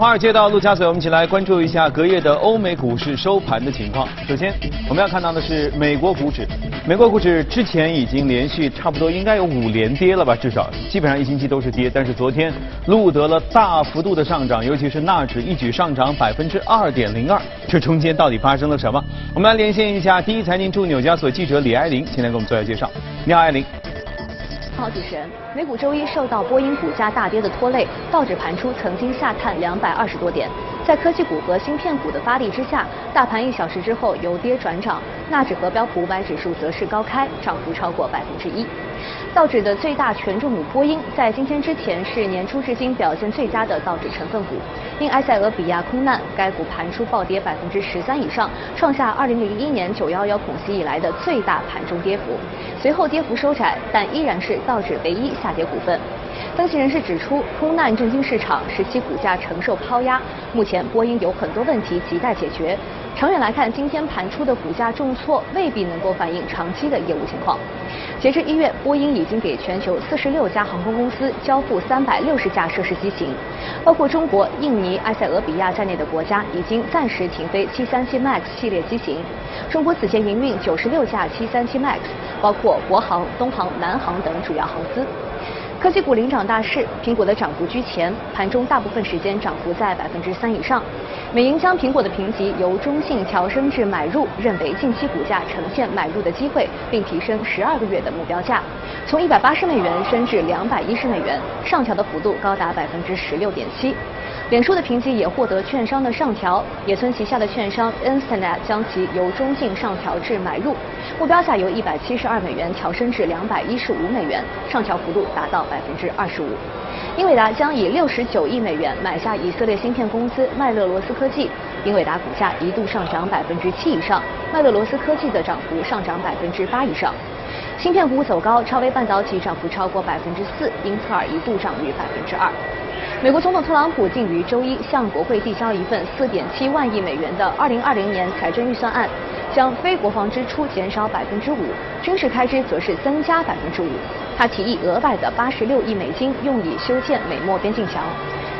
华尔街到陆家嘴，我们一起来关注一下隔夜的欧美股市收盘的情况。首先，我们要看到的是美国股指。美国股指之前已经连续差不多应该有五连跌了吧，至少基本上一星期都是跌。但是昨天录得了大幅度的上涨，尤其是纳指一举上涨百分之二点零二。这中间到底发生了什么？我们来连线一下第一财经驻纽交所记者李爱玲，先来给我们做一下介绍。你好，爱玲。好，主持人，美股周一受到波音股价大跌的拖累，道指盘出曾经下探两百二十多点。在科技股和芯片股的发力之下，大盘一小时之后由跌转涨，纳指和标普五百指数则是高开，涨幅超过百分之一。道指的最大权重股波音，在今天之前是年初至今表现最佳的道指成分股。因埃塞俄比亚空难，该股盘出暴跌百分之十三以上，创下二零零一年九幺幺恐袭以来的最大盘中跌幅。随后跌幅收窄，但依然是道指唯一下跌股份。分析人士指出，空难震惊市场，使其股价承受抛压。目前波音有很多问题亟待解决。长远来看，今天盘出的股价重挫未必能够反映长期的业务情况。截至一月，波音已经给全球四十六家航空公司交付三百六十架涉事机型，包括中国、印尼、埃塞俄比亚在内的国家已经暂时停飞七三七 MAX 系列机型。中国此前营运九十六架七三七 MAX，包括国航、东航、南航等主要航司。科技股领涨大势，苹果的涨幅居前，盘中大部分时间涨幅在百分之三以上。美银将苹果的评级由中性调升至买入，认为近期股价呈现买入的机会，并提升十二个月的目标价，从一百八十美元升至两百一十美元，上调的幅度高达百分之十六点七。脸书的评级也获得券商的上调，野村旗下的券商 Instanet 将其由中性上调至买入，目标价由一百七十二美元调升至两百一十五美元，上调幅度达到百分之二十五。英伟达将以六十九亿美元买下以色列芯片公司麦勒罗斯科技，英伟达股价一度上涨百分之七以上，麦勒罗斯科技的涨幅上涨百分之八以上。芯片股走高，超微半导体涨幅超过百分之四，英特尔一度涨逾百分之二。美国总统特朗普近于周一向国会递交一份4.7万亿美元的2020年财政预算案，将非国防支出减少百分之五，军事开支则是增加百分之五。他提议额外的86亿美金用以修建美墨边境墙。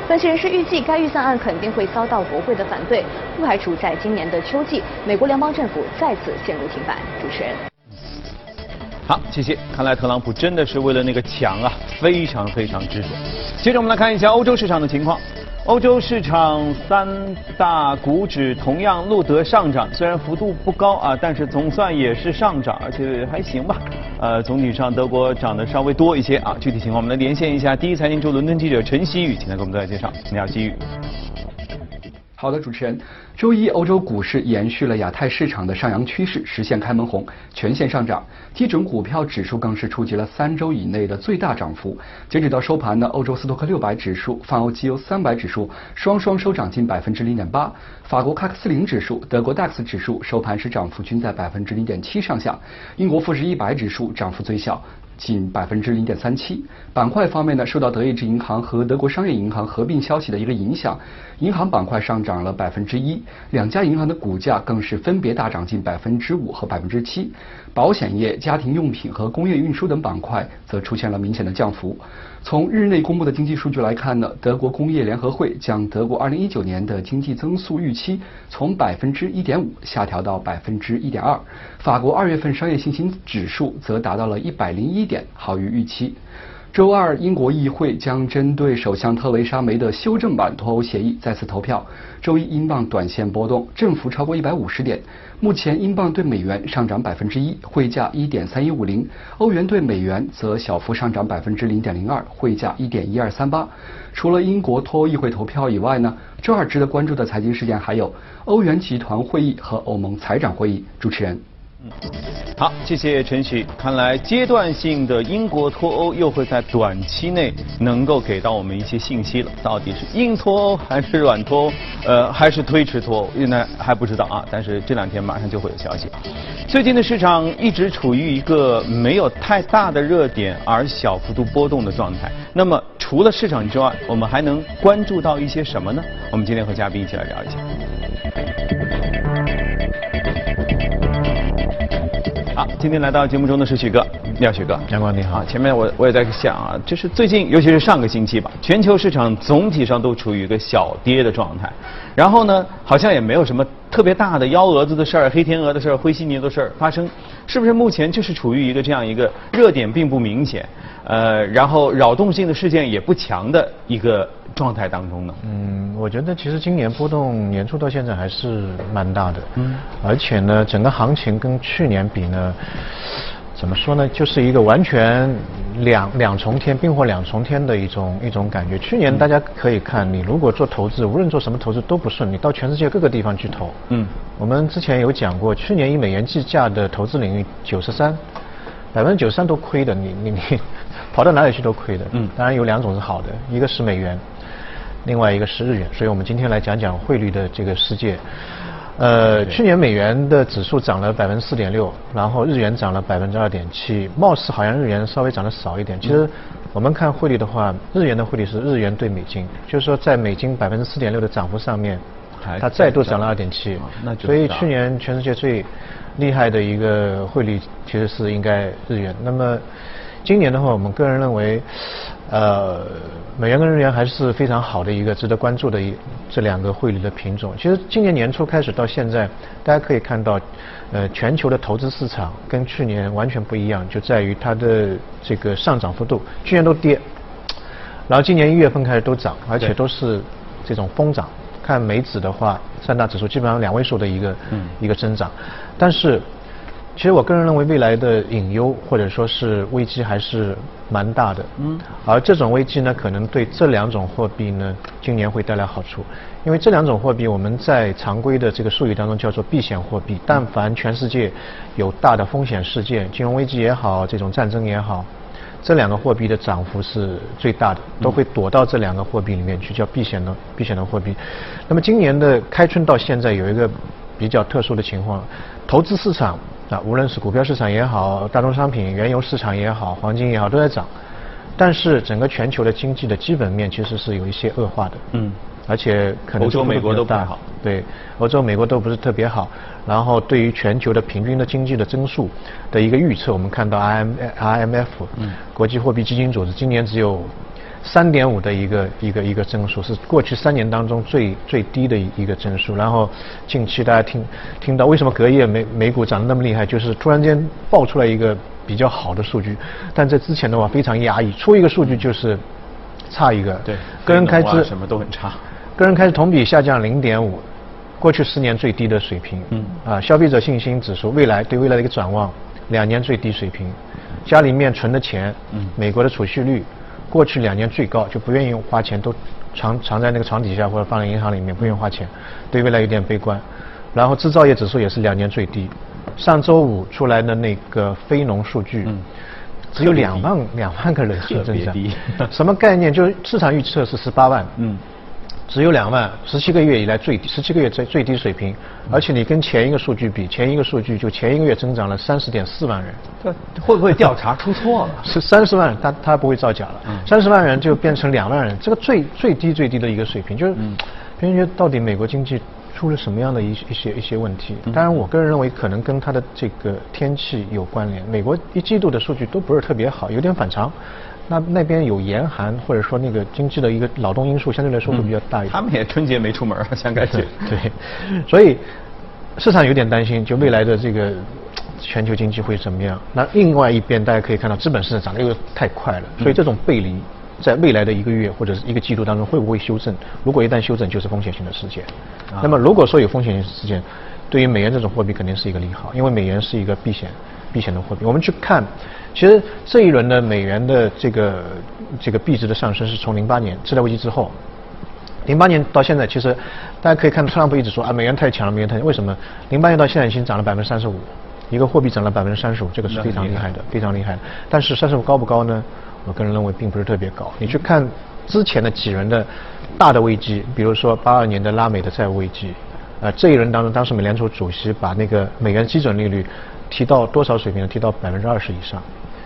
分析人士预计，该预算案肯定会遭到国会的反对，不排除在今年的秋季，美国联邦政府再次陷入停摆。主持人。好，谢谢。看来特朗普真的是为了那个墙啊，非常非常执着。接着我们来看一下欧洲市场的情况。欧洲市场三大股指同样录得上涨，虽然幅度不高啊，但是总算也是上涨，而且还行吧。呃，总体上德国涨得稍微多一些啊。具体情况我们来连线一下第一财经驻伦敦记者陈曦宇，请他给我们再介绍。你好，曦宇。好的，主持人。周一，欧洲股市延续了亚太市场的上扬趋势，实现开门红，全线上涨。基准股票指数更是触及了三周以内的最大涨幅。截止到收盘呢，欧洲斯托克六百指数、泛欧绩优三百指数双双收涨近百分之零点八。法国喀克斯零指数、德国 DAX 指数收盘时涨幅均在百分之零点七上下。英国富时一百指数涨幅最小。近百分之零点三七。板块方面呢，受到德意志银行和德国商业银行合并消息的一个影响，银行板块上涨了百分之一，两家银行的股价更是分别大涨近百分之五和百分之七。保险业、家庭用品和工业运输等板块则出现了明显的降幅。从日内公布的经济数据来看呢，德国工业联合会将德国二零一九年的经济增速预期从百分之一点五下调到百分之一点二。法国二月份商业信心指数则达到了一百零一点，好于预期。周二，英国议会将针对首相特蕾莎梅的修正版脱欧协议再次投票。周一，英镑短线波动，振幅超过一百五十点。目前，英镑对美元上涨百分之一，汇价一点三一五零；欧元对美元则小幅上涨百分之零点零二，汇价一点一二三八。除了英国脱欧议会投票以外呢，周二值得关注的财经事件还有欧元集团会议和欧盟财长会议。主持人。嗯，好，谢谢陈旭。看来阶段性的英国脱欧又会在短期内能够给到我们一些信息了。到底是硬脱欧还是软脱欧？呃，还是推迟脱欧？现在还不知道啊。但是这两天马上就会有消息。最近的市场一直处于一个没有太大的热点而小幅度波动的状态。那么除了市场之外，我们还能关注到一些什么呢？我们今天和嘉宾一起来聊一下。今天来到节目中的是许哥，廖许哥，阳光你好。前面我我也在想啊，就是最近，尤其是上个星期吧，全球市场总体上都处于一个小跌的状态。然后呢，好像也没有什么特别大的幺蛾子的事儿、黑天鹅的事儿、灰犀牛的事儿发生，是不是？目前就是处于一个这样一个热点并不明显，呃，然后扰动性的事件也不强的一个状态当中呢？嗯，我觉得其实今年波动年初到现在还是蛮大的，嗯，而且呢，整个行情跟去年比呢。怎么说呢？就是一个完全两两重天、冰火两重天的一种一种感觉。去年大家可以看，你如果做投资，无论做什么投资都不顺，你到全世界各个地方去投。嗯。我们之前有讲过，去年以美元计价的投资领域九十三，百分之九十三都亏的，你你你跑到哪里去都亏的。嗯。当然有两种是好的，一个是美元，另外一个是日元。所以我们今天来讲讲汇率的这个世界。呃，去年美元的指数涨了百分之四点六，然后日元涨了百分之二点七，貌似好像日元稍微涨得少一点。其实我们看汇率的话，日元的汇率是日元对美金，就是说在美金百分之四点六的涨幅上面，它再度涨了二点七。所以去年全世界最厉害的一个汇率其实是应该日元。那么今年的话，我们个人认为，呃。美元跟日元还是非常好的一个值得关注的一这两个汇率的品种。其实今年年初开始到现在，大家可以看到，呃，全球的投资市场跟去年完全不一样，就在于它的这个上涨幅度，去年都跌，然后今年一月份开始都涨，而且都是这种疯涨。看美指的话，三大指数基本上两位数的一个一个增长，但是。其实我个人认为，未来的隐忧或者说是危机还是蛮大的。嗯。而这种危机呢，可能对这两种货币呢，今年会带来好处。因为这两种货币，我们在常规的这个术语当中叫做避险货币。但凡全世界有大的风险事件，金融危机也好，这种战争也好，这两个货币的涨幅是最大的，都会躲到这两个货币里面去，叫避险的避险的货币。那么今年的开春到现在有一个比较特殊的情况，投资市场。啊，无论是股票市场也好，大宗商品、原油市场也好，黄金也好，都在涨。但是整个全球的经济的基本面其实是有一些恶化的。嗯。而且可能欧洲、美国都不太好。对，欧洲、美国都不是特别好。然后对于全球的平均的经济的增速的一个预测，我们看到 I M I M F，嗯，国际货币基金组织今年只有。三点五的一个一个一个增速是过去三年当中最最低的一个增速。然后近期大家听听到为什么隔夜美美股涨得那么厉害，就是突然间爆出来一个比较好的数据，但在之前的话非常压抑，出一个数据就是差一个。对，个人开支什么都很差。个人开支同比下降零点五，过去十年最低的水平。嗯。啊，消费者信心指数未来对未来的一个展望，两年最低水平。家里面存的钱，嗯，美国的储蓄率。过去两年最高，就不愿意花钱，都藏藏在那个床底下或者放在银行里面，不愿意花钱，对未来有点悲观。然后制造业指数也是两年最低。上周五出来的那个非农数据，只有两万两万个人数增长，什么概念？就是市场预测是十八万。嗯。只有两万，十七个月以来最低，十七个月最最低水平，而且你跟前一个数据比，前一个数据就前一个月增长了三十点四万人，这会不会调查出错了？是三十万，他他不会造假了，三十万人就变成两万人，这个最最低最低的一个水平，就是别人觉得到底美国经济出了什么样的一一些一些问题？当然，我个人认为可能跟它的这个天气有关联，美国一季度的数据都不是特别好，有点反常。那那边有严寒，或者说那个经济的一个劳动因素，相对来说会比较大一点。他们也春节没出门，想感觉。对，所以市场有点担心，就未来的这个全球经济会怎么样？那另外一边，大家可以看到资本市场涨得又太快了，所以这种背离在未来的一个月或者是一个季度当中会不会修正？如果一旦修正，就是风险性的事件。那么如果说有风险性事件，对于美元这种货币肯定是一个利好，因为美元是一个避险避险的货币。我们去看。其实这一轮的美元的这个这个币值的上升是从零八年次贷危机之后，零八年到现在，其实大家可以看到特朗普一直说啊美元太强了，美元太强，为什么？零八年到现在已经涨了百分之三十五，一个货币涨了百分之三十五，这个是非常厉害的，非常厉害。但是三十五高不高呢？我个人认为并不是特别高。你去看之前的几轮的大的危机，比如说八二年的拉美的债务危机，呃这一轮当中，当时美联储主席把那个美元基准利率提到多少水平呢？提到百分之二十以上。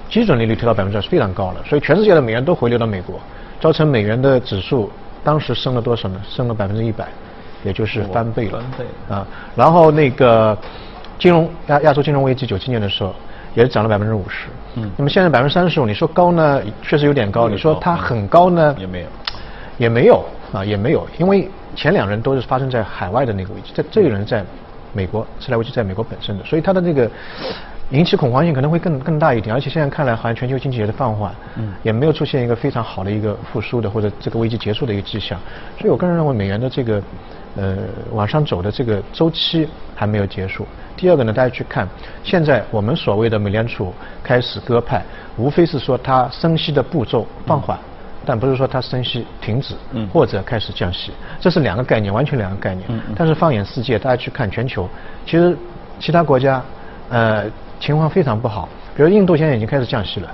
基准利率推到百分之二是非常高了，所以全世界的美元都回流到美国，造成美元的指数当时升了多少呢？升了百分之一百，也就是翻倍了。翻倍啊！然后那个金融亚亚洲金融危机九七年的时候，也是涨了百分之五十。嗯，那么现在百分之三十五，你说高呢，确实有点高。你说它很高呢，也没有，也没有啊，也没有，因为前两人都是发生在海外的那个危机，在这个人在美国，次贷危机在美国本身的，所以它的那个。引起恐慌性可能会更更大一点，而且现在看来好像全球经济也在放缓，嗯，也没有出现一个非常好的一个复苏的或者这个危机结束的一个迹象，所以我个人认为美元的这个呃往上走的这个周期还没有结束。第二个呢，大家去看现在我们所谓的美联储开始鸽派，无非是说它升息的步骤放缓，但不是说它升息停止，嗯，或者开始降息，这是两个概念，完全两个概念。嗯但是放眼世界，大家去看全球，其实其他国家，呃。情况非常不好，比如印度现在已经开始降息了，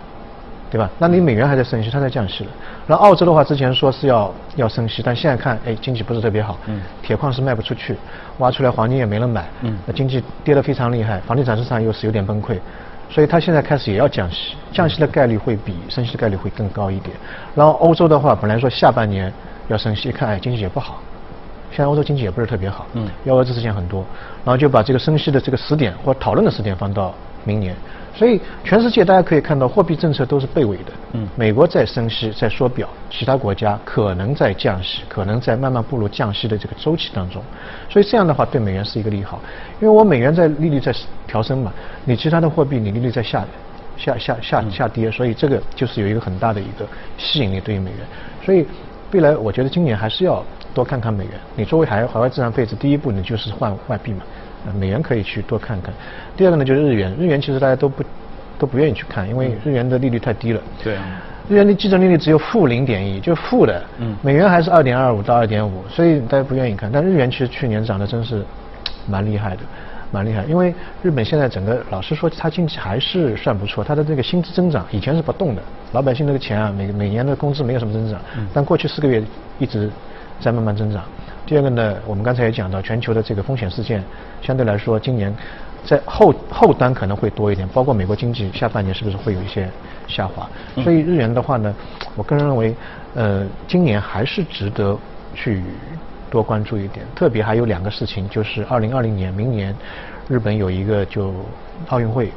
对吧？那你美元还在升息，它在降息了。然后澳洲的话，之前说是要要升息，但现在看，哎，经济不是特别好，嗯，铁矿石卖不出去，挖出来黄金也没人买，嗯，那经济跌得非常厉害，房地产市场又是有点崩溃，所以它现在开始也要降息，降息的概率会比升息的概率会更高一点。然后欧洲的话，本来说下半年要升息，一看哎，经济也不好。现在欧洲经济也不是特别好，嗯，幺蛾子事件很多，然后就把这个升息的这个时点或讨论的时点放到明年，所以全世界大家可以看到货币政策都是背尾的，嗯，美国在升息在缩表，其他国家可能在降息，可能在慢慢步入降息的这个周期当中，所以这样的话对美元是一个利好，因为我美元在利率在调升嘛，你其他的货币你利率在下下下下下跌，所以这个就是有一个很大的一个吸引力对于美元，所以未来我觉得今年还是要。多看看美元，你作为海海外资产配置，第一步你就是换外币嘛，美元可以去多看看。第二个呢就是日元，日元其实大家都不都不愿意去看，因为日元的利率太低了。对。啊日元的基准利率只有负零点一，就负的。嗯。美元还是二点二五到二点五，所以大家不愿意看。但日元其实去年涨得真是蛮厉害的。蛮厉害，因为日本现在整个老实说，它经济还是算不错，它的这个薪资增长以前是不动的，老百姓那个钱啊，每每年的工资没有什么增长，但过去四个月一直在慢慢增长。第二个呢，我们刚才也讲到，全球的这个风险事件相对来说，今年在后后端可能会多一点，包括美国经济下半年是不是会有一些下滑？所以日元的话呢，我个人认为，呃，今年还是值得去。多关注一点，特别还有两个事情，就是二零二零年，明年日本有一个就奥运会，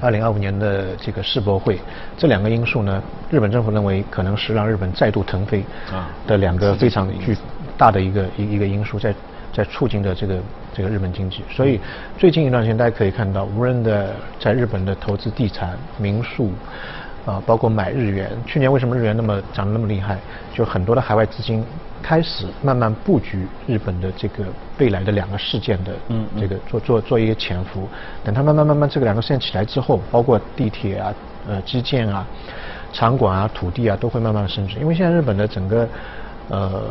二零二五年的这个世博会，这两个因素呢，日本政府认为可能是让日本再度腾飞的两个非常巨大的一个一一个因素，在在促进的这个这个日本经济。所以最近一段时间大家可以看到，无论的在日本的投资地产、民宿。啊，包括买日元，去年为什么日元那么涨得那么厉害？就很多的海外资金开始慢慢布局日本的这个未来的两个事件的，嗯，这个做做做一个潜伏，等它慢慢慢慢这个两个事件起来之后，包括地铁啊、呃基建啊、场馆啊、土地啊，都会慢慢的升值。因为现在日本的整个呃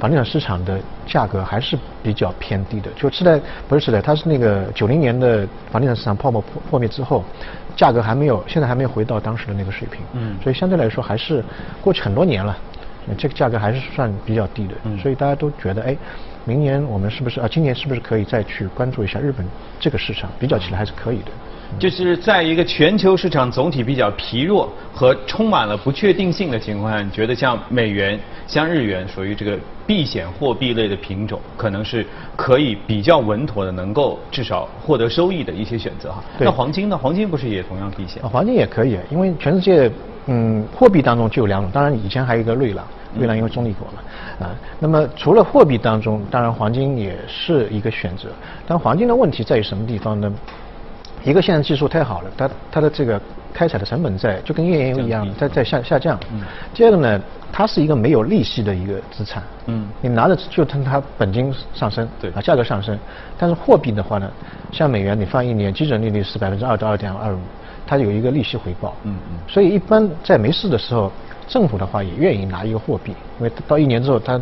房地产市场的价格还是比较偏低的，就次贷不是次贷，它是那个九零年的房地产市场泡沫破破灭之后。价格还没有，现在还没有回到当时的那个水平，嗯，所以相对来说还是过去很多年了，这个价格还是算比较低的，嗯，所以大家都觉得，哎，明年我们是不是啊？今年是不是可以再去关注一下日本这个市场？比较起来还是可以的。就是在一个全球市场总体比较疲弱和充满了不确定性的情况下，你觉得像美元、像日元属于这个避险货币类的品种，可能是可以比较稳妥的，能够至少获得收益的一些选择哈。那黄金呢？黄金不是也同样避险？黄金也可以，因为全世界嗯货币当中就有两种，当然以前还有一个瑞郎，瑞郎因为中立国嘛啊。那么除了货币当中，当然黄金也是一个选择。但黄金的问题在于什么地方呢？一个现在技术太好了，它它的这个开采的成本在就跟页岩油一样在在下下降。嗯。第二个呢，它是一个没有利息的一个资产。嗯。你拿着就它它本金上升，对啊，价格上升。但是货币的话呢，像美元，你放一年，基准利率是百分之二到二点二五，它有一个利息回报。嗯嗯。所以一般在没事的时候，政府的话也愿意拿一个货币，因为到一年之后它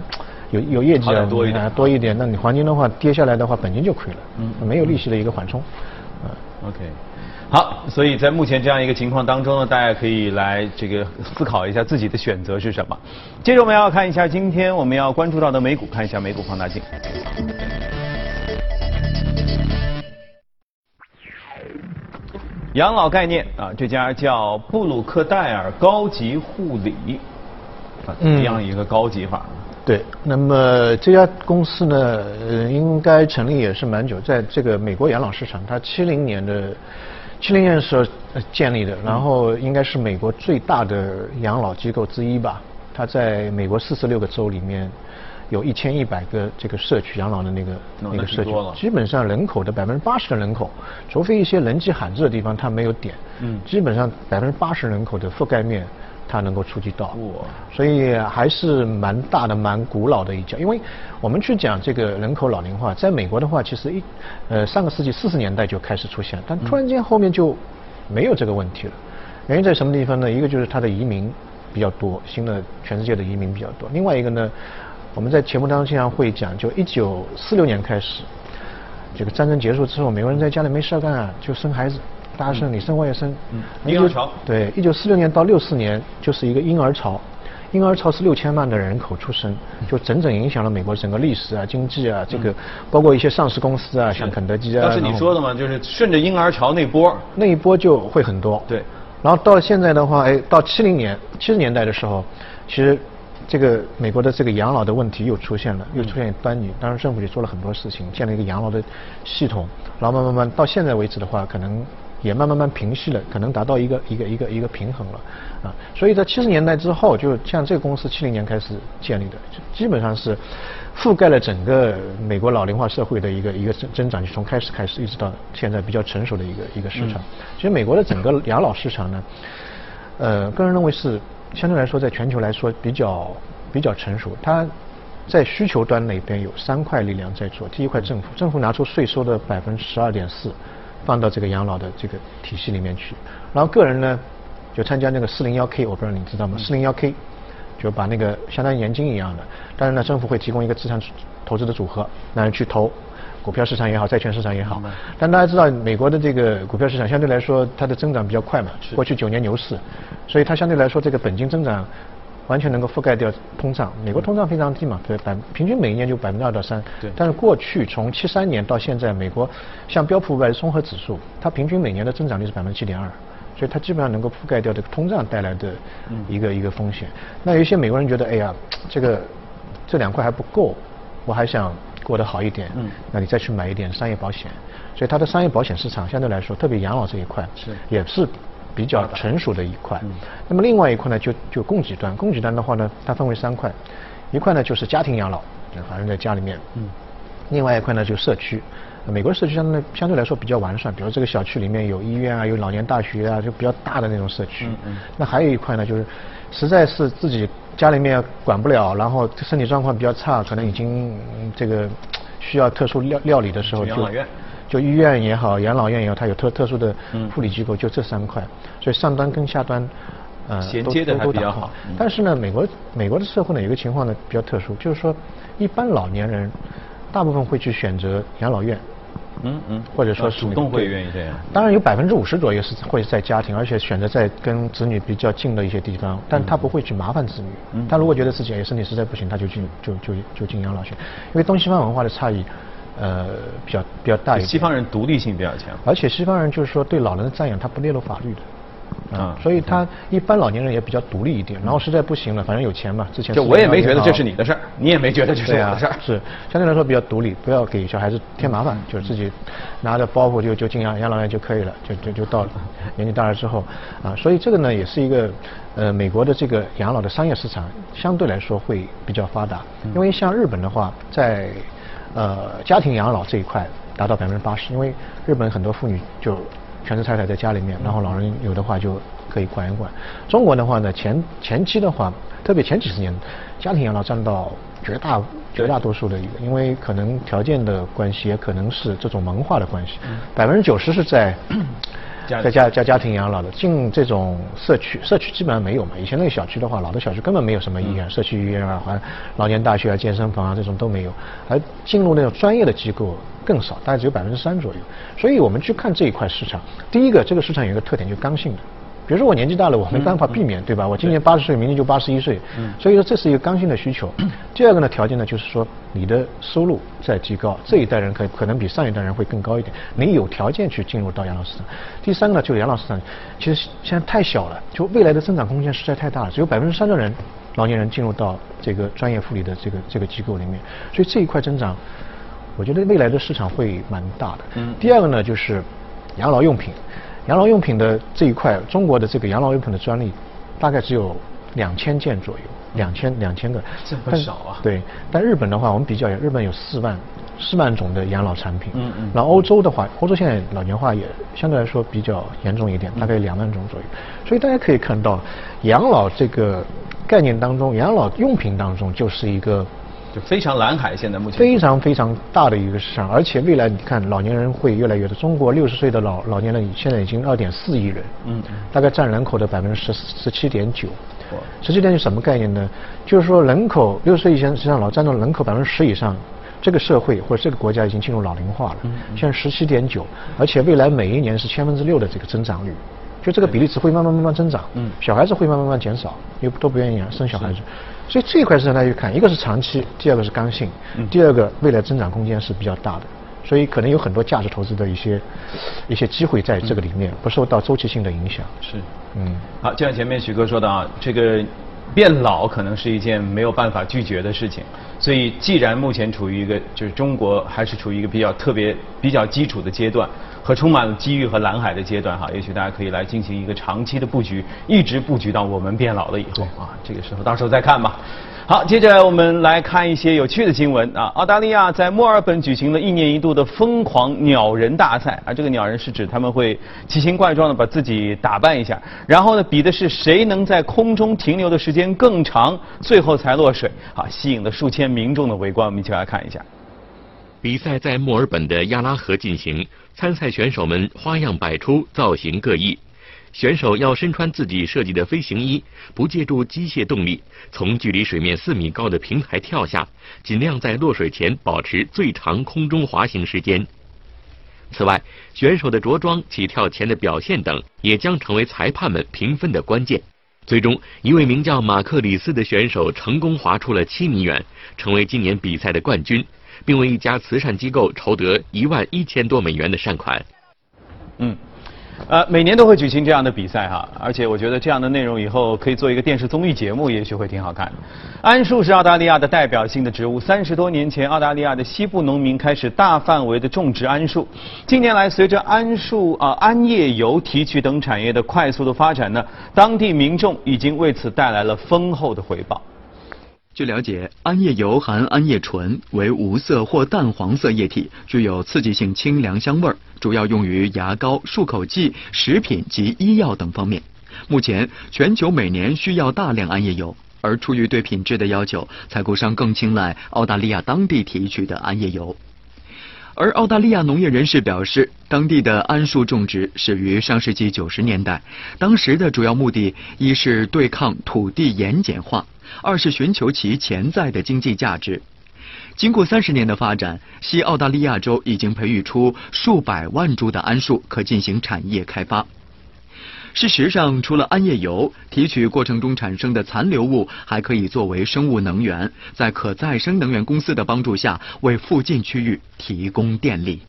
有有业绩啊多一点，多一点，那你黄金的话跌下来的话，本金就亏了。嗯。没有利息的一个缓冲。OK，好，所以在目前这样一个情况当中呢，大家可以来这个思考一下自己的选择是什么。接着我们要看一下今天我们要关注到的美股，看一下美股放大镜。养老概念啊，这家叫布鲁克戴尔高级护理，啊，这样一个高级法。对，那么这家公司呢，呃应该成立也是蛮久，在这个美国养老市场，它七零年的七零年的时候建立的，然后应该是美国最大的养老机构之一吧。它在美国四十六个州里面，有一千一百个这个社区养老的那个那个社区，基本上人口的百分之八十的人口，除非一些人迹罕至的地方它没有点，嗯，基本上百分之八十人口的覆盖面。它能够触及到，所以还是蛮大的、蛮古老的一家。因为我们去讲这个人口老龄化，在美国的话，其实一呃上个世纪四十年代就开始出现，但突然间后面就没有这个问题了。原因在什么地方呢？一个就是它的移民比较多，新的全世界的移民比较多。另外一个呢，我们在节目当中经常会讲，就一九四六年开始，这个战争结束之后，美国人在家里没事干啊，就生孩子。大生你生我也生，嗯婴儿潮对，一九四六年到六四年就是一个婴儿潮，婴儿潮是六千万的人口出生，就整整影响了美国整个历史啊、经济啊，这个包括一些上市公司啊，像肯德基啊。当时你说的嘛，就是顺着婴儿潮那波，那一波就会很多。对，然后到现在的话，哎，到七零年、七十年代的时候，其实这个美国的这个养老的问题又出现了，又出现端倪。当时政府也做了很多事情，建了一个养老的系统，然后慢慢慢到现在为止的话，可能。也慢慢慢平息了，可能达到一个一个一个一个平衡了，啊，所以在七十年代之后，就像这个公司七零年开始建立的，基本上是覆盖了整个美国老龄化社会的一个一个增增长，就从开始开始一直到现在比较成熟的一个一个市场。其实美国的整个养老市场呢，呃，个人认为是相对来说在全球来说比较比较成熟。它在需求端那边有三块力量在做，第一块政府，政府拿出税收的百分之十二点四。放到这个养老的这个体系里面去，然后个人呢就参加那个四零幺 K，我不知道你知道吗？四零幺 K 就把那个相当于年金一样的，但是呢政府会提供一个资产投资的组合，让人去投股票市场也好，债券市场也好。但大家知道美国的这个股票市场相对来说它的增长比较快嘛，过去九年牛市，所以它相对来说这个本金增长。完全能够覆盖掉通胀，美国通胀非常低嘛，对，百平均每一年就百分之二到三。对。但是过去从七三年到现在，美国像标普五百综合指数，它平均每年的增长率是百分之七点二，所以它基本上能够覆盖掉这个通胀带来的一个一个风险。那有一些美国人觉得，哎呀，这个这两块还不够，我还想过得好一点。嗯。那你再去买一点商业保险，所以它的商业保险市场相对来说，特别养老这一块是也是。比较成熟的一块，那么另外一块呢，就就供给端，供给端的话呢，它分为三块，一块呢就是家庭养老，反正在家里面，嗯，另外一块呢就社区，美国的社区相对相对来说比较完善，比如这个小区里面有医院啊，有老年大学啊，就比较大的那种社区。嗯嗯。那还有一块呢，就是实在是自己家里面管不了，然后身体状况比较差，可能已经这个需要特殊料料理的时候就。就医院也好，养老院也好，它有特特殊的护理机构，就这三块，所以上端跟下端，呃，衔接的都比较好。但是呢，美国美国的社会呢有个情况呢比较特殊，就是说一般老年人大部分会去选择养老院，嗯嗯，或者说主动会愿意这样。当然有百分之五十左右是会在家庭，而且选择在跟子女比较近的一些地方，但他不会去麻烦子女。他如果觉得自己身体实在不行，他就进就就就进养老院，因为东西方文化的差异。呃，比较比较大一点。西方人独立性比较强，而且西方人就是说对老人的赡养他不列入法律的，啊，所以他一般老年人也比较独立一点。然后实在不行了，反正有钱嘛，之前就我也没觉得这是你的事儿，你也没觉得这是我的事儿，是。相对来说比较独立，不要给小孩子添麻烦，就是自己拿着包袱就就进养养老院就可以了，就就就到了年纪大了之后，啊，所以这个呢也是一个呃美国的这个养老的商业市场相对来说会比较发达，因为像日本的话在。呃，家庭养老这一块达到百分之八十，因为日本很多妇女就全职太太在家里面，然后老人有的话就可以管一管。中国的话呢，前前期的话，特别前几十年，家庭养老占到绝大绝大多数的一个，因为可能条件的关系，也可能是这种文化的关系，百分之九十是在。在家家家庭养老的进这种社区，社区基本上没有嘛。以前那个小区的话，老的小区根本没有什么医院，社区医院啊，还老年大学啊、健身房啊这种都没有。而进入那种专业的机构更少，大概只有百分之三左右。所以我们去看这一块市场，第一个这个市场有一个特点，就刚性的。比如说我年纪大了，我没办法避免，对吧？我今年八十岁，明年就八十一岁，所以说这是一个刚性的需求。第二个呢，条件呢，就是说你的收入在提高，这一代人可可能比上一代人会更高一点，你有条件去进入到养老市场。第三个呢，就是养老市场其实现在太小了，就未来的增长空间实在太大了，只有百分之三的人老年人进入到这个专业护理的这个这个机构里面，所以这一块增长，我觉得未来的市场会蛮大的。第二个呢，就是养老用品。养老用品的这一块，中国的这个养老用品的专利大概只有两千件左右，两千两千个，这很少啊。对，但日本的话，我们比较一下，日本有四万四万种的养老产品。嗯嗯。那欧洲的话，欧洲现在老年化也相对来说比较严重一点，大概两万种左右。所以大家可以看到，养老这个概念当中，养老用品当中就是一个。就非常蓝海，现在目前非常非常大的一个市场，而且未来你看老年人会越来越多。中国六十岁的老老年人现在已经二点四亿人，嗯，大概占人口的百分之十十七点九。十七点九什么概念呢？就是说人口六十岁以前实际上老占到人口百分之十以上，这个社会或者这个国家已经进入老龄化了。现在十七点九，而且未来每一年是千分之六的这个增长率。就这个比例只会慢慢慢慢增长，嗯，小孩子会慢慢慢慢减少，因为都不愿意生小孩子，所以这一块市场大家去看，一个是长期，第二个是刚性，第二个未来增长空间是比较大的，所以可能有很多价值投资的一些一些机会在这个里面，不受到周期性的影响。是，嗯，好，就像前面许哥说的啊，这个。变老可能是一件没有办法拒绝的事情，所以既然目前处于一个就是中国还是处于一个比较特别、比较基础的阶段和充满了机遇和蓝海的阶段哈，也许大家可以来进行一个长期的布局，一直布局到我们变老了以后啊，这个时候到时候再看吧。好，接着我们来看一些有趣的新闻啊。澳大利亚在墨尔本举行了一年一度的疯狂鸟人大赛，而这个鸟人是指他们会奇形怪状的把自己打扮一下，然后呢比的是谁能在空中停留的时间更长，最后才落水。啊，吸引了数千民众的围观，我们一起来看一下。比赛在墨尔本的亚拉河进行，参赛选手们花样百出，造型各异。选手要身穿自己设计的飞行衣，不借助机械动力，从距离水面四米高的平台跳下，尽量在落水前保持最长空中滑行时间。此外，选手的着装、起跳前的表现等，也将成为裁判们评分的关键。最终，一位名叫马克里斯的选手成功滑出了七米远，成为今年比赛的冠军，并为一家慈善机构筹得一万一千多美元的善款。嗯。呃，每年都会举行这样的比赛哈，而且我觉得这样的内容以后可以做一个电视综艺节目，也许会挺好看。桉树是澳大利亚的代表性的植物，三十多年前，澳大利亚的西部农民开始大范围的种植桉树。近年来，随着桉树啊、桉叶油提取等产业的快速的发展呢，当地民众已经为此带来了丰厚的回报。据了解，桉叶油含桉叶醇，为无色或淡黄色液体，具有刺激性清凉香味儿，主要用于牙膏、漱口剂、食品及医药等方面。目前，全球每年需要大量桉叶油，而出于对品质的要求，采购商更青睐澳大利亚当地提取的桉叶油。而澳大利亚农业人士表示，当地的桉树种植始于上世纪九十年代，当时的主要目的一是对抗土地盐碱化。二是寻求其潜在的经济价值。经过三十年的发展，西澳大利亚州已经培育出数百万株的桉树，可进行产业开发。事实上，除了桉叶油，提取过程中产生的残留物还可以作为生物能源，在可再生能源公司的帮助下，为附近区域提供电力。